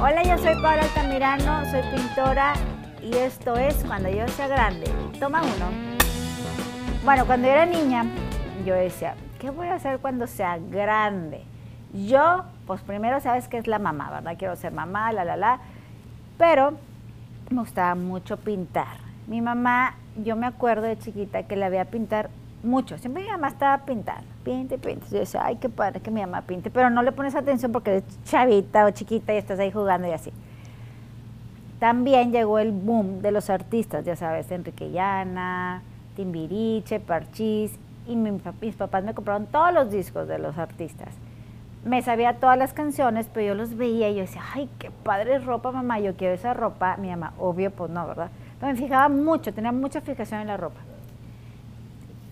Hola, yo soy Paula Altamirano, soy pintora y esto es Cuando yo sea grande. Toma uno. Bueno, cuando yo era niña, yo decía, ¿qué voy a hacer cuando sea grande? Yo, pues primero sabes que es la mamá, ¿verdad? Quiero ser mamá, la, la, la. Pero me gustaba mucho pintar. Mi mamá, yo me acuerdo de chiquita que la veía pintar mucho. Siempre mi mamá estaba pintando, pinte, pinte. Yo decía, ay, qué padre que mi mamá pinte, pero no le pones atención porque eres chavita o chiquita y estás ahí jugando y así. También llegó el boom de los artistas, ya sabes, Enrique Llana, Timbiriche, Parchís, y mis papás me compraron todos los discos de los artistas. Me sabía todas las canciones, pero yo los veía y yo decía, ay, qué padre ropa, mamá, yo quiero esa ropa. Mi mamá, obvio, pues no, ¿verdad? Pero me fijaba mucho, tenía mucha fijación en la ropa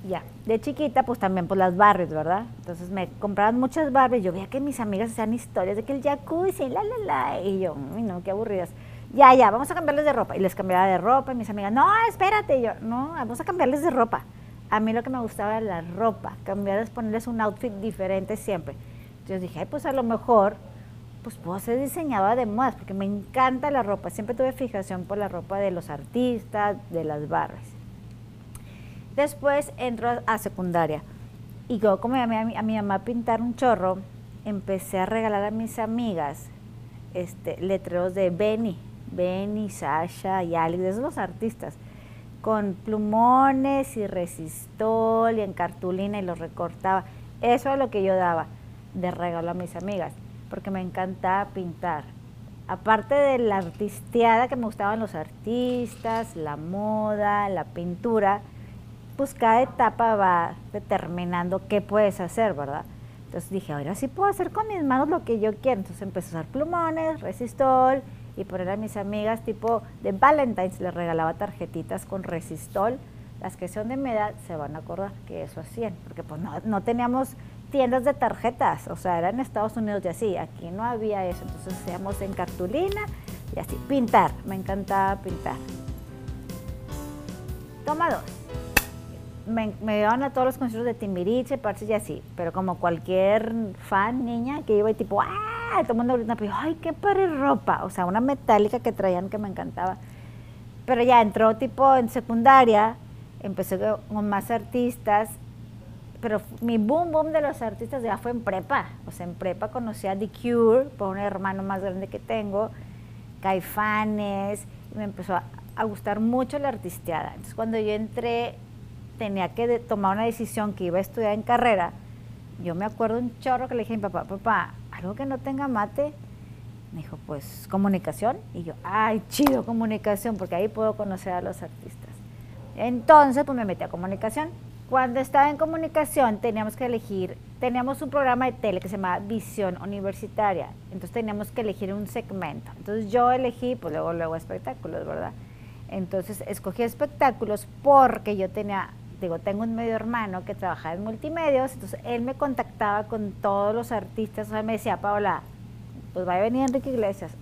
ya, de chiquita, pues también por las Barbies, ¿verdad? Entonces me compraban muchas Barbies, yo veía que mis amigas hacían historias de que el jacuzzi, la, la, la, y yo, uy, no, qué aburridas. Ya, ya, vamos a cambiarles de ropa. Y les cambiaba de ropa, y mis amigas, no, espérate, y yo, no, vamos a cambiarles de ropa. A mí lo que me gustaba era la ropa, cambiarles, ponerles un outfit diferente siempre. Entonces dije, pues a lo mejor, pues puedo ser diseñadora de modas, porque me encanta la ropa. Siempre tuve fijación por la ropa de los artistas, de las Barbies. Después entro a secundaria y yo como a mi, a mi mamá a pintar un chorro, empecé a regalar a mis amigas este, letreros de Benny, Benny, Sasha y Alex, esos artistas, con plumones y resistol y en cartulina y los recortaba. Eso es lo que yo daba de regalo a mis amigas, porque me encantaba pintar. Aparte de la artisteada que me gustaban los artistas, la moda, la pintura, pues cada etapa va determinando qué puedes hacer, ¿verdad? Entonces dije, ahora sí puedo hacer con mis manos lo que yo quiero. Entonces empecé a usar plumones, resistol y poner a mis amigas tipo de Valentine's, les regalaba tarjetitas con resistol. Las que son de mi edad se van a acordar que eso hacían, porque pues no, no teníamos tiendas de tarjetas, o sea, era en Estados Unidos y así, aquí no había eso, entonces hacíamos en cartulina y así, pintar, me encantaba pintar. Toma dos me, me llevaban a todos los conciertos de Timbiriche, parches y así, pero como cualquier fan niña que iba y tipo, ¡ah! Todo el mundo gritaba, pero ¡ay, qué padre ropa! O sea, una metálica que traían que me encantaba. Pero ya entró tipo en secundaria, empecé con más artistas, pero mi boom boom de los artistas ya fue en prepa. O sea, en prepa conocí a The Cure, por un hermano más grande que tengo, Caifanes, y me empezó a, a gustar mucho la artisteada. Entonces, cuando yo entré tenía que tomar una decisión que iba a estudiar en carrera, yo me acuerdo un chorro que le dije a mi papá, papá, algo que no tenga mate. Me dijo, pues comunicación. Y yo, ay, chido comunicación, porque ahí puedo conocer a los artistas. Entonces, pues me metí a comunicación. Cuando estaba en comunicación teníamos que elegir, teníamos un programa de tele que se llamaba Visión Universitaria. Entonces teníamos que elegir un segmento. Entonces yo elegí, pues luego, luego espectáculos, ¿verdad? Entonces escogí espectáculos porque yo tenía digo, tengo un medio hermano que trabajaba en multimedios, entonces él me contactaba con todos los artistas, o sea, me decía, Paola, pues va a venir Enrique Iglesias.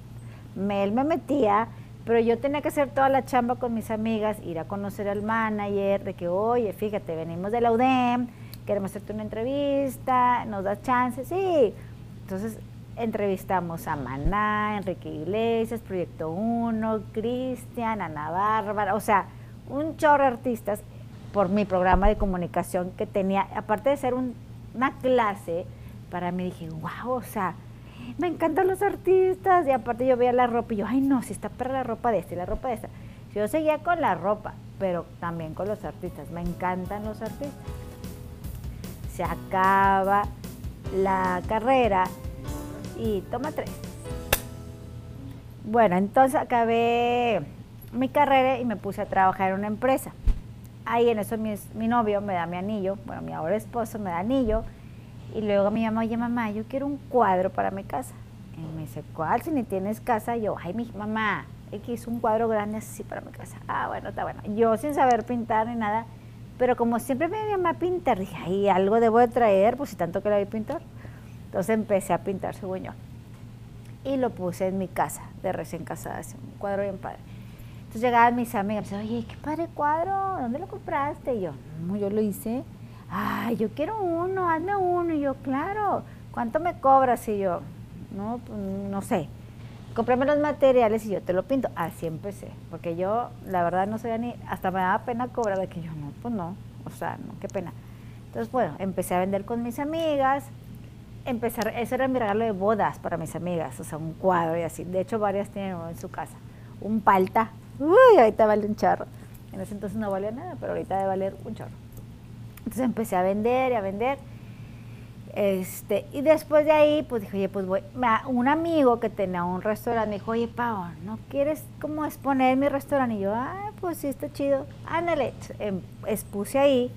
Él me metía, pero yo tenía que hacer toda la chamba con mis amigas, ir a conocer al manager, de que, oye, fíjate, venimos de la UDEM, queremos hacerte una entrevista, nos das chance, sí. Entonces entrevistamos a Maná, Enrique Iglesias, Proyecto 1, Cristian, Ana Bárbara, o sea, un chorro de artistas por mi programa de comunicación que tenía, aparte de ser una clase, para mí dije, wow, o sea, me encantan los artistas y aparte yo veía la ropa y yo, ay no, si está para la ropa de esta y la ropa de esta. Yo seguía con la ropa, pero también con los artistas, me encantan los artistas. Se acaba la carrera y toma tres. Bueno, entonces acabé mi carrera y me puse a trabajar en una empresa ahí en eso mi, mi, novio me da mi anillo, bueno, mi ahora esposo me da anillo, y luego me llama, oye mamá, yo quiero un cuadro para mi casa. Y me dice, ¿cuál? Si ni tienes casa. yo, ay, mi mamá, X, un cuadro grande así para mi casa. Ah, bueno, está bueno. Yo sin saber pintar ni nada, pero como siempre me llamaba a pintar, dije, ay, algo debo de traer, pues si tanto que la vi pintar. Entonces empecé a pintar según yo. Y lo puse en mi casa, de recién casada, un cuadro bien padre. Entonces llegaban mis amigas, me decían, oye, qué padre cuadro, ¿dónde lo compraste? Y yo, no, yo lo hice. Ay, yo quiero uno, hazme uno. Y yo, claro, ¿cuánto me cobras? Y yo, no, pues, no sé cómprame los materiales y yo te lo pinto. Así empecé, porque yo la verdad no sabía ni, hasta me daba pena cobrar, de que yo no, pues no, o sea, no, qué pena. Entonces, bueno, empecé a vender con mis amigas, empezar, eso era mi regalo de bodas para mis amigas, o sea, un cuadro y así. De hecho, varias tienen uno en su casa. Un palta, uy, ahorita vale un charro. En ese entonces no valía nada, pero ahorita debe valer un chorro. Entonces empecé a vender y a vender este, y después de ahí, pues dije, oye, pues voy. Un amigo que tenía un restaurante me dijo, oye, Pau, ¿no quieres como exponer mi restaurante? Y yo, ah, pues sí, está chido. Ándale, em, expuse ahí,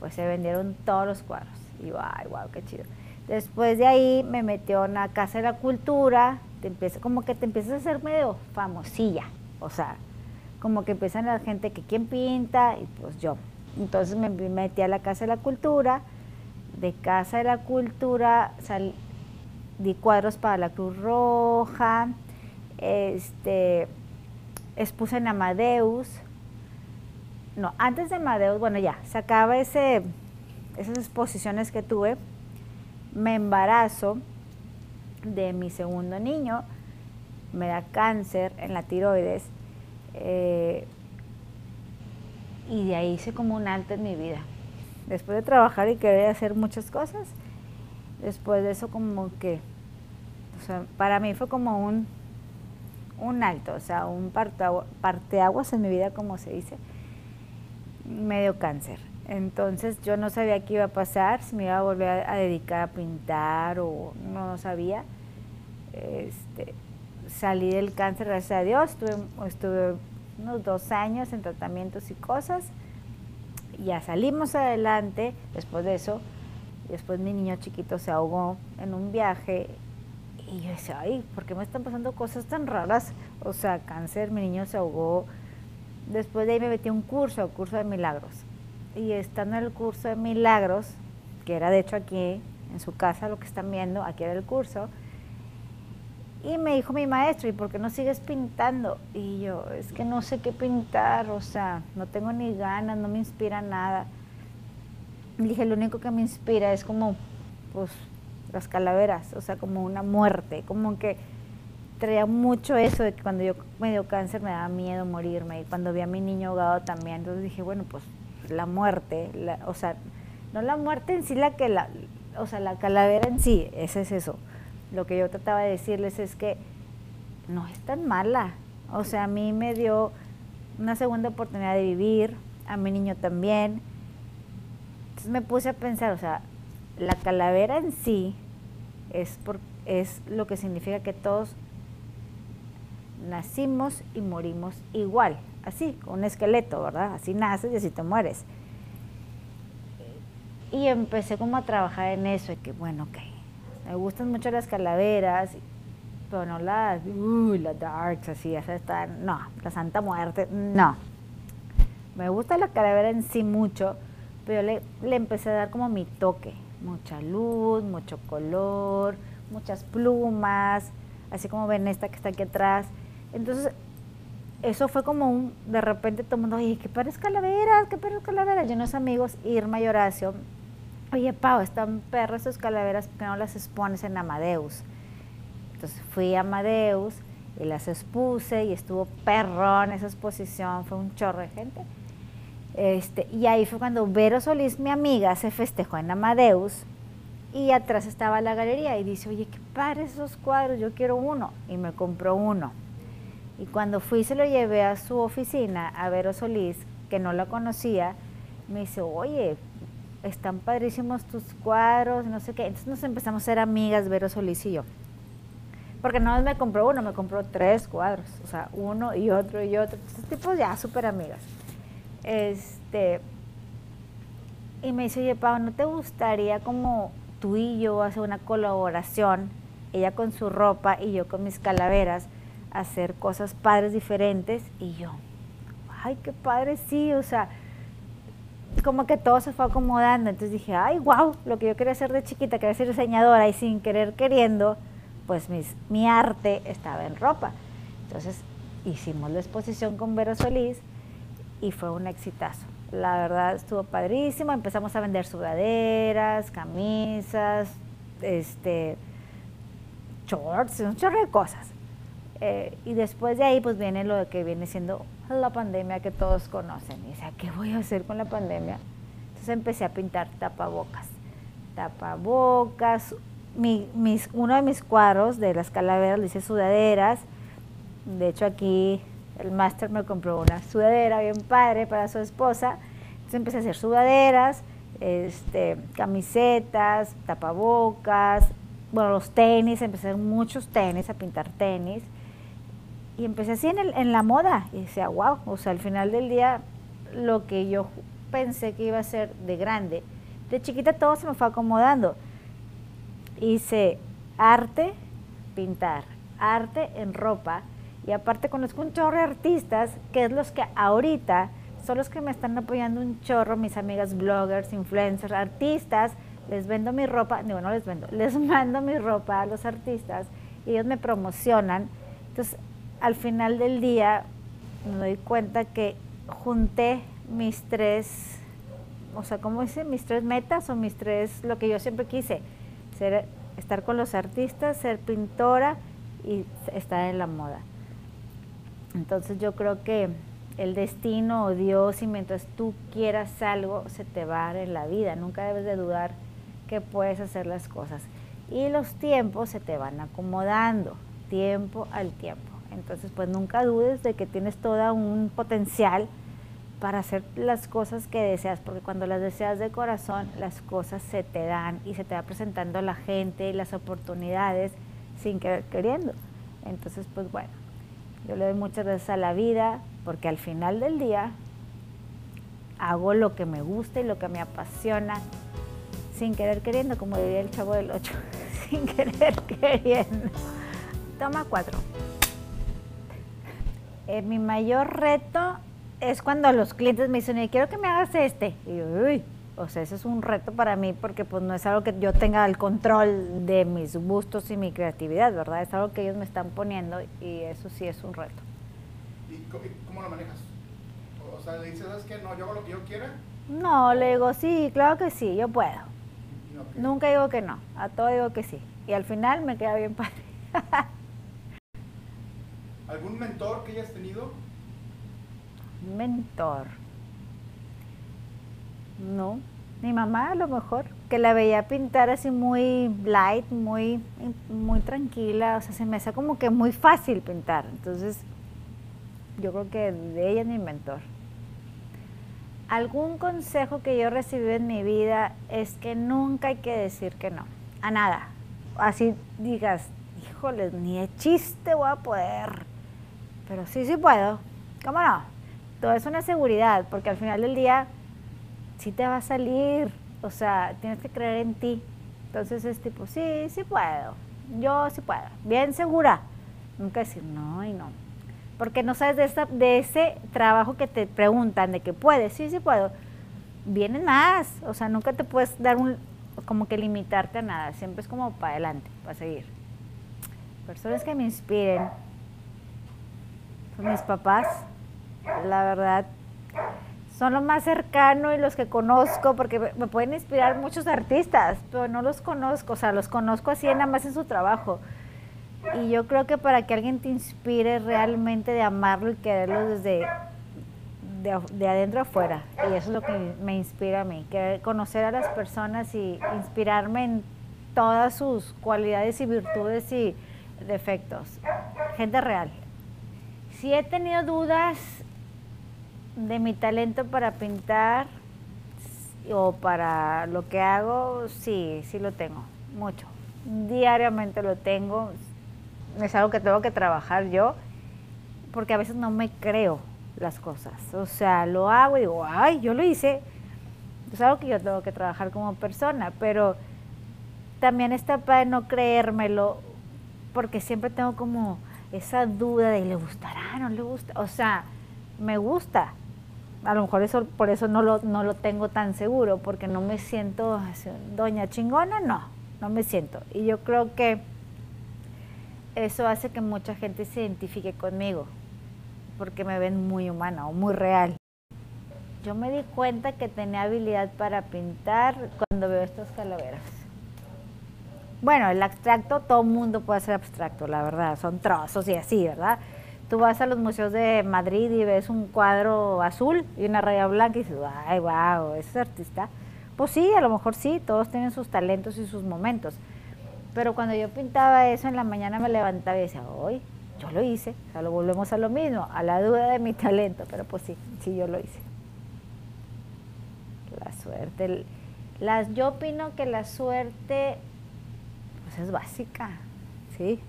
pues se vendieron todos los cuadros. Y yo, ay, wow, qué chido. Después de ahí me metió en la Casa de la Cultura, te empieza, como que te empiezas a hacer medio famosilla, o sea, como que empiezan la gente que quién pinta, y pues yo. Entonces me metí a la Casa de la Cultura, de Casa de la Cultura, di cuadros para la Cruz Roja, este, expuse en Amadeus. No, antes de Amadeus, bueno, ya, se acaba ese, esas exposiciones que tuve. Me embarazo de mi segundo niño, me da cáncer en la tiroides. Eh, y de ahí hice como un alto en mi vida después de trabajar y querer hacer muchas cosas, después de eso como que, para mí fue como un, un alto, o sea, un parteaguas en mi vida, como se dice, medio cáncer. Entonces yo no sabía qué iba a pasar, si me iba a volver a, dedicar a pintar o no sabía. Este, salí del cáncer, gracias a Dios, estuve, unos dos años en tratamientos y cosas ya salimos adelante, después de eso, después mi niño chiquito se ahogó en un viaje y yo decía, ay, ¿por qué me están pasando cosas tan raras? O sea, cáncer, mi niño se ahogó. Después de ahí me metí a un curso, un curso de milagros. Y estando en el curso de milagros, que era de hecho aquí en su casa, lo que están viendo, aquí era el curso, y me dijo mi maestro, ¿y por qué no sigues pintando? Y yo, es que no sé qué pintar, o sea, no tengo ni ganas, no me inspira nada. Dije, lo único que me inspira es como, pues, las calaveras, o sea, como una muerte, como que traía mucho eso de que cuando yo me dio cáncer me daba miedo morirme y cuando vi a mi niño ahogado también, entonces dije, bueno, pues la muerte, o sea, no la muerte en sí, la que la, o sea, la calavera en sí, ese es eso lo que yo trataba de decirles es que no es tan mala. O sea, a mí me dio una segunda oportunidad de vivir, a mi niño también. Entonces me puse a pensar, o sea, la calavera en sí es, por, es lo que significa que todos nacimos y morimos igual, así, con un esqueleto, ¿verdad? Así naces y así te mueres. Y empecé como a trabajar en eso, y que bueno, ok, me gustan mucho las calaveras, pero no las, uy, las darks, así, esas están, no, la Santa Muerte, no. Me gusta la calavera en sí mucho, pero le, le empecé a dar como mi toque, mucha luz, mucho color, muchas plumas, así como ven esta que está aquí atrás. Entonces, eso fue como un, de repente todo el mundo, oye, ¿qué pares calaveras? ¿Qué pares calaveras? Yo unos amigos, Irma y Horacio, oye Pau, están perras tus calaveras, ¿por qué no las expones en Amadeus? Entonces fui a Amadeus y las expuse y estuvo perrón esa exposición, fue un chorro de gente. Este, y ahí fue cuando Vero Solís, mi amiga, se festejó en Amadeus y atrás estaba la galería y dice, oye, qué padre esos cuadros, yo quiero uno. Y me compró uno. Y cuando fui se lo llevé a su oficina, a Vero Solís, que no la conocía, me dice, oye, están padrísimos tus cuadros, no sé qué. Entonces nos empezamos a ser amigas, Vero Solís y yo. Porque no me compró uno, me compró tres cuadros, o sea, uno y otro y otro. Estos tipos ya súper amigas. Este, y me dice, oye, Pau, ¿no te gustaría como tú y yo hacer una colaboración ella con su ropa y yo con mis calaveras, hacer cosas padres diferentes y yo, ay, qué padre, sí, o sea, como que todo se fue acomodando. Entonces dije, ay, wow, lo que yo quería hacer de chiquita, quería ser diseñadora y sin querer queriendo, pues mis, mi arte estaba en ropa. Entonces hicimos la exposición con Vero Solís y fue un exitazo. La verdad estuvo padrísimo, empezamos a vender sudaderas, camisas, este, shorts, un chorro de cosas. Eh, y después de ahí pues viene lo que viene siendo la pandemia que todos conocen. Y decía, ¿qué voy a hacer con la pandemia? Entonces empecé a pintar tapabocas. Tapabocas, mi, mis, uno de mis cuadros de las calaveras le hice sudaderas. De hecho aquí el máster me compró una sudadera bien padre para su esposa. Entonces empecé a hacer sudaderas, este, camisetas, tapabocas, bueno, los tenis, empecé a hacer muchos tenis, a pintar tenis. Y empecé así en, el, en la moda. Y decía, wow, o sea, al final del día, lo que yo pensé que iba a ser de grande, de chiquita todo se me fue acomodando. Hice arte, pintar, arte en ropa. Y aparte conozco un chorro de artistas, que es los que ahorita son los que me están apoyando un chorro, mis amigas bloggers, influencers, artistas. Les vendo mi ropa, digo, no les vendo, les mando mi ropa a los artistas y ellos me promocionan. Entonces, al final del día me doy cuenta que junté mis tres, o sea, ¿cómo dice? Mis tres metas o mis tres, lo que yo siempre quise, ser, estar con los artistas, ser pintora y estar en la moda. Entonces yo creo que el destino o Dios y mientras tú quieras algo se te va a dar en la vida, nunca debes de dudar que puedes hacer las cosas. Y los tiempos se te van acomodando, tiempo al tiempo. Entonces, pues nunca dudes de que tienes todo un potencial para hacer las cosas que deseas, porque cuando las deseas de corazón, las cosas se te dan y se te va presentando la gente y las oportunidades sin querer queriendo. Entonces, pues bueno, yo le doy muchas gracias a la vida, porque al final del día hago lo que me gusta y lo que me apasiona, sin querer queriendo, como diría el chavo del 8, sin querer queriendo. Toma cuatro. Eh, mi mayor reto es cuando los clientes me dicen, quiero que me hagas este. Y yo, uy, o sea, ese es un reto para mí porque pues no es algo que yo tenga el control de mis gustos y mi creatividad, ¿verdad? Es algo que ellos me están poniendo y eso sí es un reto. ¿Y cómo lo manejas? O sea, le dices, ¿sabes qué? No, yo hago lo que yo quiera. No, le digo, sí, claro que sí, yo puedo. Nunca digo que no, a todo digo que sí. Y al final me queda bien padre. ¿Algún mentor que hayas tenido? Mentor. No, mi mamá a lo mejor, que la veía pintar así muy light, muy, muy tranquila, o sea, se me hace como que muy fácil pintar. Entonces, yo creo que de ella es mi mentor. Algún consejo que yo recibí en mi vida es que nunca hay que decir que no, a nada. Así digas, híjoles, ni de chiste voy a poder pero sí, sí puedo. ¿Cómo no? Todo es una seguridad, porque al final del día sí te va a salir. O sea, tienes que creer en ti. Entonces es tipo, sí, sí puedo. Yo sí puedo. Bien segura. Nunca decir no y no. Porque no sabes de, esa, de ese trabajo que te preguntan, de que puedes, sí, sí puedo. Vienen más. O sea, nunca te puedes dar un, como que limitarte a nada. Siempre es como para adelante, para seguir. Personas que me inspiren mis papás, la verdad, son lo más cercano y los que conozco, porque me pueden inspirar muchos artistas, pero no los conozco, o sea, los conozco así nada más en su trabajo. Y yo creo que para que alguien te inspire realmente de amarlo y quererlo desde de, de adentro afuera, y eso es lo que me inspira a mí, querer conocer a las personas y inspirarme en todas sus cualidades y virtudes y defectos. Gente real. Si he tenido dudas de mi talento para pintar o para lo que hago, sí, sí lo tengo, mucho. Diariamente lo tengo. Es algo que tengo que trabajar yo, porque a veces no me creo las cosas. O sea, lo hago y digo, ay, yo lo hice. Es algo que yo tengo que trabajar como persona, pero también está para no creérmelo porque siempre tengo como esa duda de le gustará, no le gusta, o sea, me gusta. A lo mejor eso por eso no lo, no lo tengo tan seguro, porque no me siento doña chingona, no, no me siento. Y yo creo que eso hace que mucha gente se identifique conmigo, porque me ven muy humana o muy real. Yo me di cuenta que tenía habilidad para pintar cuando veo estas calaveras. Bueno, el abstracto, todo mundo puede ser abstracto, la verdad, son trozos y así, ¿verdad? Tú vas a los museos de Madrid y ves un cuadro azul y una raya blanca y dices, ay, wow, ese es artista. Pues sí, a lo mejor sí, todos tienen sus talentos y sus momentos. Pero cuando yo pintaba eso en la mañana me levantaba y decía, hoy yo lo hice, o sea, lo volvemos a lo mismo, a la duda de mi talento, pero pues sí, sí yo lo hice. La suerte, las, yo opino que la suerte es básica, ¿sí?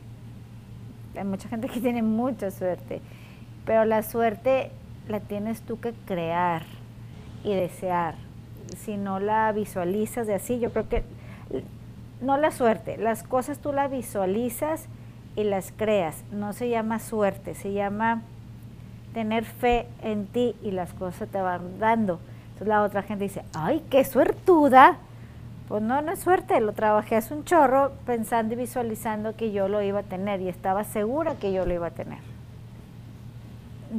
Hay mucha gente que tiene mucha suerte, pero la suerte la tienes tú que crear y desear. Si no la visualizas de así, yo creo que no la suerte, las cosas tú las visualizas y las creas. No se llama suerte, se llama tener fe en ti y las cosas te van dando. Entonces la otra gente dice, ay, qué suertuda, pues no, no es suerte, lo trabajé hace un chorro pensando y visualizando que yo lo iba a tener y estaba segura que yo lo iba a tener.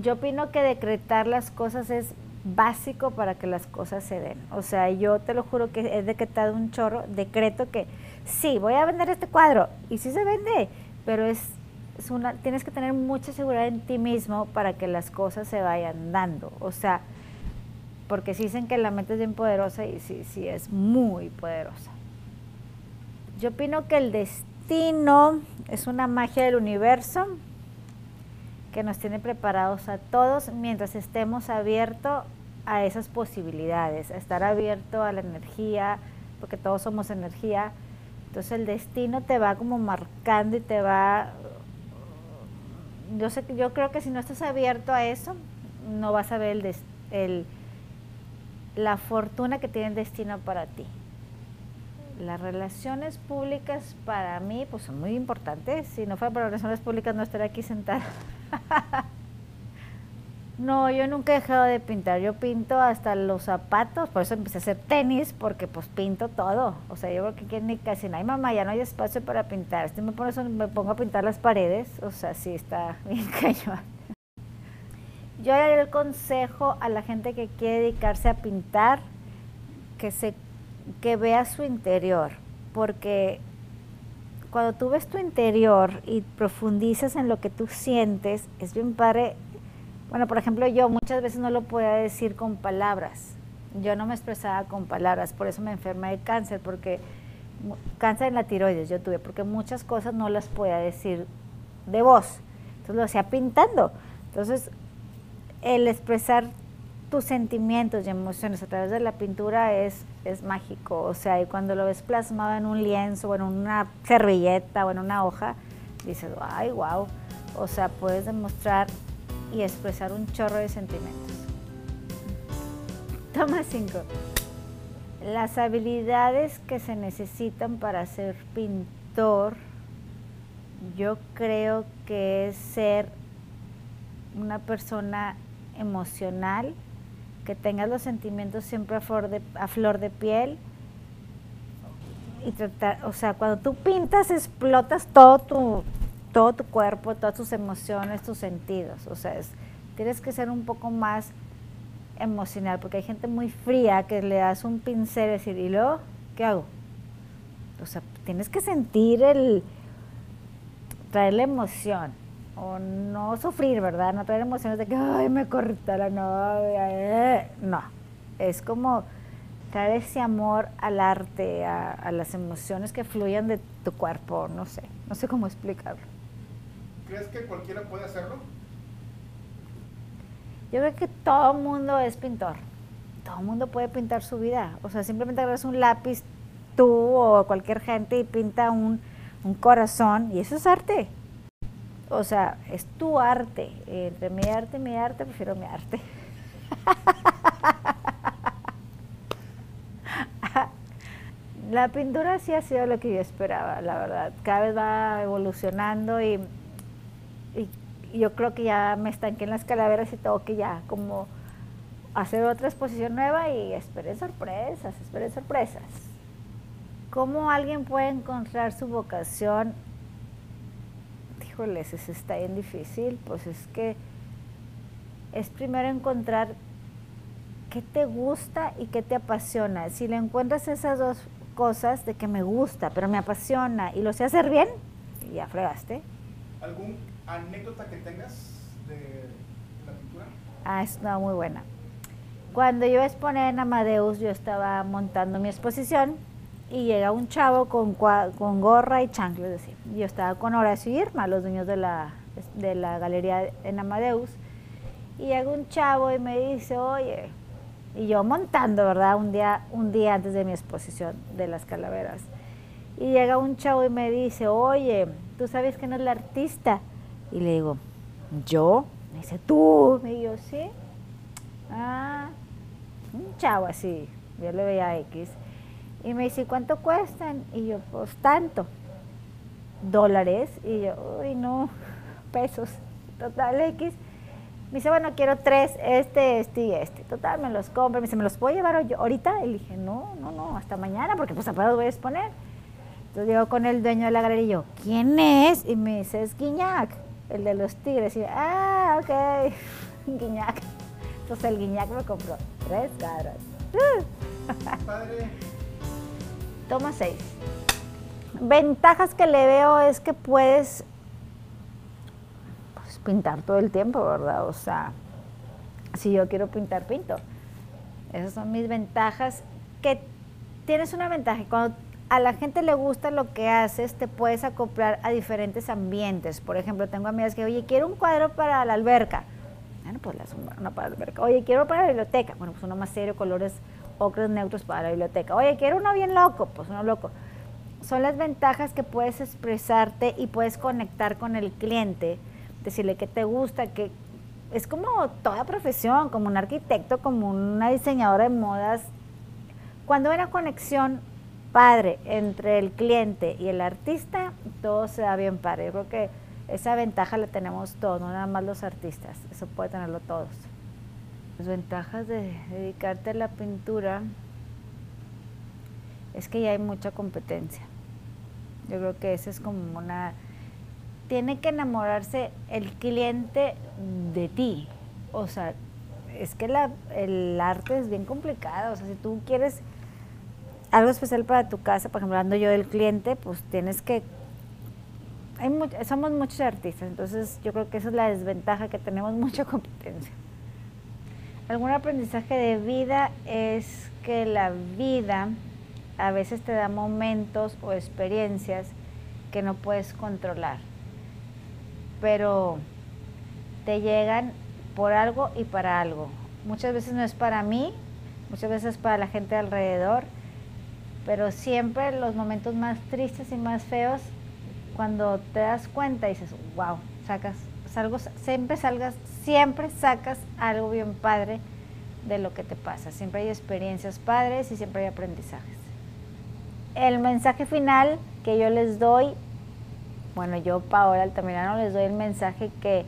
Yo opino que decretar las cosas es básico para que las cosas se den. O sea, yo te lo juro que he decretado un chorro, decreto que sí, voy a vender este cuadro y sí se vende, pero es, es una, tienes que tener mucha seguridad en ti mismo para que las cosas se vayan dando. O sea, porque si dicen que la mente es bien poderosa y sí, sí es muy poderosa. Yo opino que el destino es una magia del universo que nos tiene preparados a todos mientras estemos abiertos a esas posibilidades, a estar abierto a la energía, porque todos somos energía. Entonces el destino te va como marcando y te va yo sé yo creo que si no estás abierto a eso, no vas a ver el, el la fortuna que tiene el destino para ti. Las relaciones públicas para mí pues son muy importantes. Si no fuera por las relaciones públicas no estaría aquí sentada. no, yo nunca he dejado de pintar. Yo pinto hasta los zapatos, por eso empecé a hacer tenis, porque pues pinto todo. O sea, yo creo que aquí en mi casa, ay mamá, ya no hay espacio para pintar. Si me pongo a pintar las paredes, o sea, sí está bien cañón. Yo daría el consejo a la gente que quiere dedicarse a pintar que, se, que vea su interior, porque cuando tú ves tu interior y profundizas en lo que tú sientes, es bien padre. Bueno, por ejemplo, yo muchas veces no lo podía decir con palabras. Yo no me expresaba con palabras, por eso me enfermé de cáncer, porque cáncer en la tiroides yo tuve, porque muchas cosas no las podía decir de voz. Entonces lo hacía pintando. Entonces, el expresar tus sentimientos y emociones a través de la pintura es, es mágico. O sea, y cuando lo ves plasmado en un lienzo o en una servilleta o en una hoja, dices, ay, wow. O sea, puedes demostrar y expresar un chorro de sentimientos. Toma cinco. Las habilidades que se necesitan para ser pintor, yo creo que es ser una persona emocional, que tengas los sentimientos siempre a flor de, a flor de piel. Y tratar, o sea, cuando tú pintas explotas todo tu, todo tu cuerpo, todas tus emociones, tus sentidos. O sea, tienes que ser un poco más emocional, porque hay gente muy fría que le das un pincel y decir, ¿y luego qué hago? O sea, tienes que sentir el, traer la emoción o no sufrir, ¿verdad? No traer emociones de que, ay, me corta la novia. Eh". No, es como traer ese amor al arte, a, las emociones que fluyan de tu cuerpo, no sé, no sé cómo explicarlo. ¿Crees que cualquiera puede hacerlo? Yo creo que todo mundo es pintor. Todo mundo puede pintar su vida. O sea, simplemente agarras un lápiz tú o cualquier gente y pinta un, un corazón y eso es arte o sea, es tu arte. Entre mi arte y mi arte, prefiero mi arte. La pintura sí ha sido lo que yo esperaba, la verdad. Cada vez va evolucionando y, yo creo que ya me estanqué en las calaveras y tengo que ya como hacer otra exposición nueva y esperé sorpresas, esperé sorpresas. ¿Cómo alguien puede encontrar su vocación? Híjoles, eso está bien difícil. Pues es que es primero encontrar qué te gusta y qué te apasiona. Si le encuentras esas dos cosas de que me gusta, pero me apasiona y lo sé hacer bien, ya fregaste. ¿Algún anécdota que tengas de la pintura? Ah, es una muy buena. Cuando yo exponé en Amadeus, yo estaba montando mi exposición y llega un chavo con, con gorra y chanclas, decir. Yo estaba con Horacio y Irma, los dueños de la, de la galería en Amadeus. Y llega un chavo y me dice, oye, y yo montando, ¿verdad? Un día, un día antes de mi exposición de las calaveras. Y llega un chavo y me dice, oye, ¿tú sabes que no es la artista? Y le digo, ¿yo? Me dice, ¿tú? Me digo, sí. Ah, un chavo así, yo le veía X. Y me dice, ¿cuánto cuestan? Y yo, pues tanto. Dólares. Y yo, uy, no, pesos. Total X. Me dice, bueno, quiero tres, este, este y este. Total, me los compro. Me dice, ¿me los puedo llevar ahorita? Y le dije, no, no, no, hasta mañana, porque pues apenas voy a exponer. Entonces llego con el dueño de la galería y yo, ¿quién es? Y me dice, es Guiñac, el de los tigres. Y yo, ah, ok, Guiñac. Entonces el Guiñac me compró tres caras. Padre. Toma seis. Ventajas que le veo es que puedes pues, pintar todo el tiempo, ¿verdad? O sea, si yo quiero pintar, pinto. Esas son mis ventajas. Que tienes una ventaja. Cuando a la gente le gusta lo que haces, te puedes acoplar a diferentes ambientes. Por ejemplo, tengo amigas que, oye, quiero un cuadro para la alberca. Bueno, pues la una para la alberca. Oye, quiero para la biblioteca. Bueno, pues uno más serio, colores ocres neutros para la biblioteca. Oye, quiero uno bien loco. Pues uno loco. Son las ventajas que puedes expresarte y puedes conectar con el cliente, decirle que te gusta, que es como toda profesión, como un arquitecto, como una diseñadora de modas. Cuando hay una conexión padre entre el cliente y el artista, todo se da bien padre. Yo creo que esa ventaja la tenemos todos, no nada más los artistas, eso puede tenerlo todos. Las ventajas de dedicarte a la pintura es que ya hay mucha competencia. Yo creo que esa es como una... Tiene que enamorarse el cliente de ti. O sea, es que la, el arte es bien complicado. O sea, si tú quieres algo especial para tu casa, por ejemplo, hablando yo del cliente, pues tienes que... Hay somos muchos artistas, entonces yo creo que esa es la desventaja, que tenemos mucha competencia. Algún aprendizaje de vida es que la vida a veces te da momentos o experiencias que no puedes controlar, pero te llegan por algo y para algo. Muchas veces no es para mí, muchas veces es para la gente alrededor, pero siempre los momentos más tristes y más feos, cuando te das cuenta dices, wow, sacas, salgo, siempre salgas, siempre sacas algo bien padre de lo que te pasa. Siempre hay experiencias padres y siempre hay aprendizajes. El mensaje final que yo les doy, bueno, yo Paola Altamirano les doy el mensaje que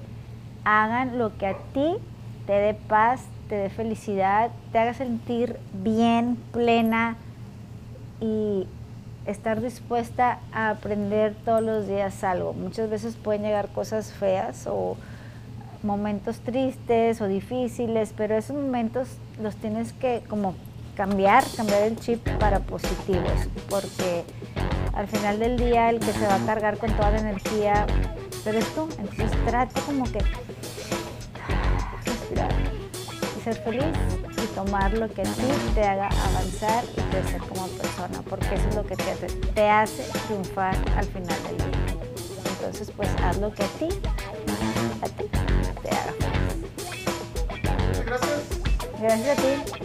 hagan lo que a ti te dé paz, te dé felicidad, te haga sentir bien, plena, y estar dispuesta a aprender todos los días algo. Muchas veces pueden llegar cosas feas o momentos tristes o difíciles, pero esos momentos los tienes que como cambiar, cambiar el chip para positivos, porque al final del día el que se va a cargar con toda la energía eres tú. Entonces trata como que respirar y ser feliz y tomar lo que a ti te haga avanzar y crecer como persona, porque eso es lo que te hace, te hace triunfar al final del día. Entonces, pues haz lo que a ti, a ti te haga feliz. Gracias. Gracias a ti.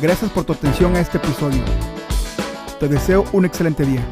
Gracias por tu atención a este episodio. Te deseo un excelente día.